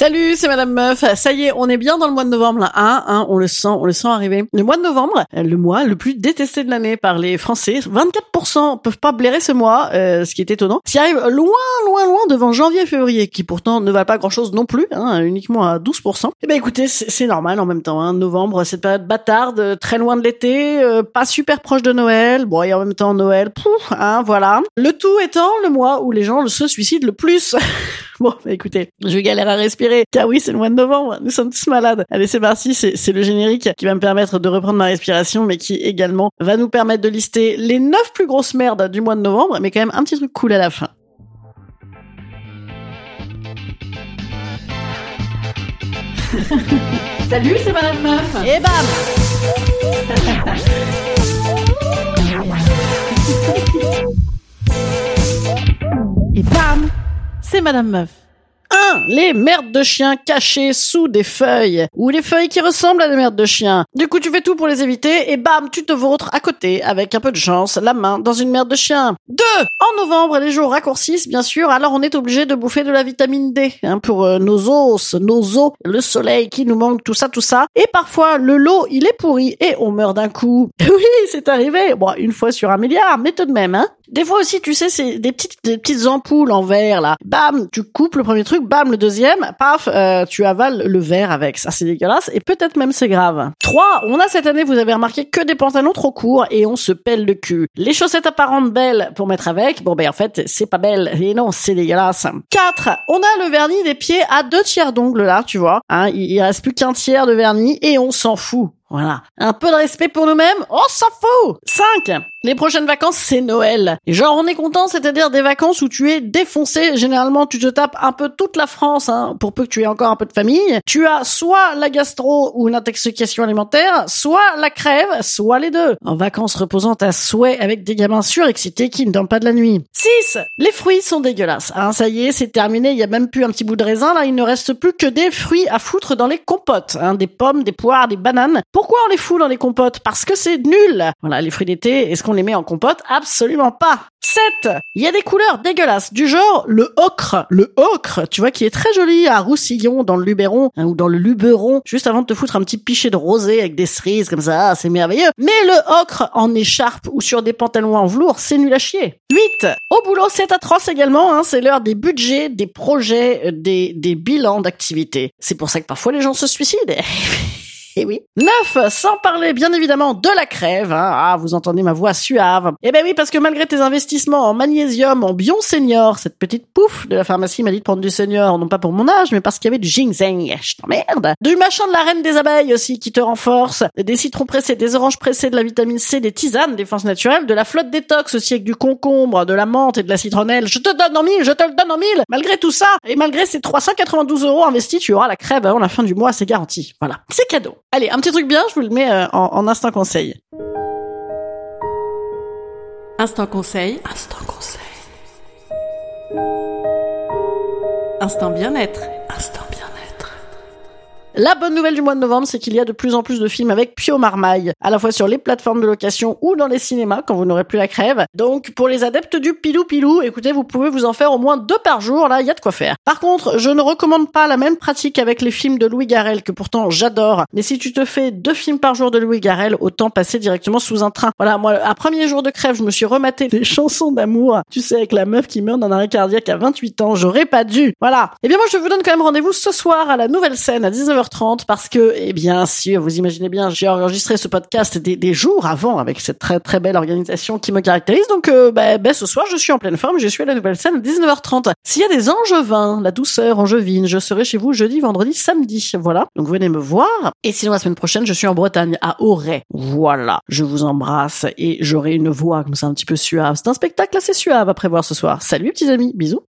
Salut, c'est Madame Meuf. Ça y est, on est bien dans le mois de novembre là. Hein, hein, on le sent, on le sent arriver. Le mois de novembre, le mois le plus détesté de l'année par les Français. 24% peuvent pas blairer ce mois, euh, ce qui est étonnant. Qui arrive loin, loin, loin devant janvier et février, qui pourtant ne valent pas grand-chose non plus, hein, uniquement à 12%. Eh ben écoutez, c'est normal en même temps. Hein. Novembre, cette période bâtarde, très loin de l'été, euh, pas super proche de Noël. Bon, et en même temps Noël, pouf, hein, voilà. Le tout étant le mois où les gens se suicident le plus. Bon, bah, écoutez, je galère à respirer, car oui, c'est le mois de novembre, nous sommes tous malades. Allez, c'est parti, c'est le générique qui va me permettre de reprendre ma respiration, mais qui également va nous permettre de lister les neuf plus grosses merdes du mois de novembre, mais quand même un petit truc cool à la fin. Salut, c'est Madame Meuf Et bam Et bam c'est Madame Meuf. 1. Les merdes de chiens cachées sous des feuilles. Ou les feuilles qui ressemblent à des merdes de chiens. Du coup, tu fais tout pour les éviter et bam, tu te vautres à côté, avec un peu de chance, la main dans une merde de chien. 2. En novembre, les jours raccourcissent, bien sûr, alors on est obligé de bouffer de la vitamine D hein, pour euh, nos os, nos os, le soleil qui nous manque, tout ça, tout ça. Et parfois, le lot, il est pourri et on meurt d'un coup. oui, c'est arrivé. Bon, une fois sur un milliard, mais tout de même, hein. Des fois aussi, tu sais, c'est des petites, des petites ampoules en verre, là. Bam, tu coupes le premier truc, bam, le deuxième, paf, euh, tu avales le verre avec. Ça, c'est dégueulasse. Et peut-être même c'est grave. 3. On a cette année, vous avez remarqué, que des pantalons trop courts et on se pèle le cul. Les chaussettes apparentes belles pour mettre avec. Bon, ben, en fait, c'est pas belle. Et non, c'est dégueulasse. 4. On a le vernis des pieds à deux tiers d'ongles, là, tu vois. Hein, il, il reste plus qu'un tiers de vernis et on s'en fout. Voilà. Un peu de respect pour nous-mêmes, on s'en fout 5. Les prochaines vacances, c'est Noël. Et genre, on est content, c'est-à-dire des vacances où tu es défoncé. Généralement, tu te tapes un peu toute la France, hein, pour peu que tu aies encore un peu de famille. Tu as soit la gastro ou une intoxication alimentaire, soit la crève, soit les deux. En vacances reposantes à souhait avec des gamins surexcités qui ne dorment pas de la nuit. 6. Les fruits sont dégueulasses. Hein, ça y est, c'est terminé. Il y a même plus un petit bout de raisin. Là, il ne reste plus que des fruits à foutre dans les compotes. Hein, des pommes, des poires, des bananes. Pourquoi on les fout dans les compotes? Parce que c'est nul. Voilà, les fruits d'été, est-ce qu'on les met en compote? Absolument pas. 7. Il y a des couleurs dégueulasses, du genre le ocre. Le ocre, tu vois, qui est très joli à Roussillon, dans le Luberon, hein, ou dans le Luberon, juste avant de te foutre un petit pichet de rosé avec des cerises comme ça, c'est merveilleux. Mais le ocre en écharpe ou sur des pantalons en velours, c'est nul à chier. 8. Au boulot, c'est atroce également, hein, c'est l'heure des budgets, des projets, euh, des, des bilans d'activités. C'est pour ça que parfois les gens se suicident. Eh oui. 9. Sans parler bien évidemment de la crève. Hein. Ah, vous entendez ma voix suave. Eh ben oui, parce que malgré tes investissements en magnésium, en bion senior, cette petite pouf de la pharmacie m'a dit de prendre du senior, non pas pour mon âge, mais parce qu'il y avait du ginseng. Je t'emmerde. Du machin de la reine des abeilles aussi qui te renforce. Des citrons pressés, des oranges pressées, de la vitamine C, des tisanes, des forces naturelles, de la flotte détox aussi avec du concombre, de la menthe et de la citronnelle. Je te donne en mille, je te le donne en mille. Malgré tout ça, et malgré ces 392 euros investis, tu auras la crève avant la fin du mois, c'est garanti. Voilà. C'est cadeau. Allez, un petit truc bien, je vous le mets euh, en, en instant conseil. Instant conseil. Instant conseil. Instant bien-être. La bonne nouvelle du mois de novembre, c'est qu'il y a de plus en plus de films avec Pio Marmaille, à la fois sur les plateformes de location ou dans les cinémas quand vous n'aurez plus la crève. Donc pour les adeptes du pilou pilou, écoutez, vous pouvez vous en faire au moins deux par jour, là, il y a de quoi faire. Par contre, je ne recommande pas la même pratique avec les films de Louis Garrel que pourtant j'adore. Mais si tu te fais deux films par jour de Louis Garrel, autant passer directement sous un train. Voilà, moi, à premier jour de crève, je me suis rematé des chansons d'amour. Tu sais, avec la meuf qui meurt d'un arrêt cardiaque à 28 ans, j'aurais pas dû. Voilà. Eh bien moi, je vous donne quand même rendez-vous ce soir à la nouvelle scène à 19h 30 parce que, eh bien sûr, vous imaginez bien, j'ai enregistré ce podcast des, des, jours avant avec cette très très belle organisation qui me caractérise. Donc, euh, bah, bah, ce soir, je suis en pleine forme, je suis à la nouvelle scène à 19h30. S'il y a des angevins, la douceur angevine, je serai chez vous jeudi, vendredi, samedi. Voilà. Donc venez me voir. Et sinon, la semaine prochaine, je suis en Bretagne, à Auray. Voilà. Je vous embrasse et j'aurai une voix comme ça un petit peu suave. C'est un spectacle assez suave à prévoir ce soir. Salut petits amis. Bisous.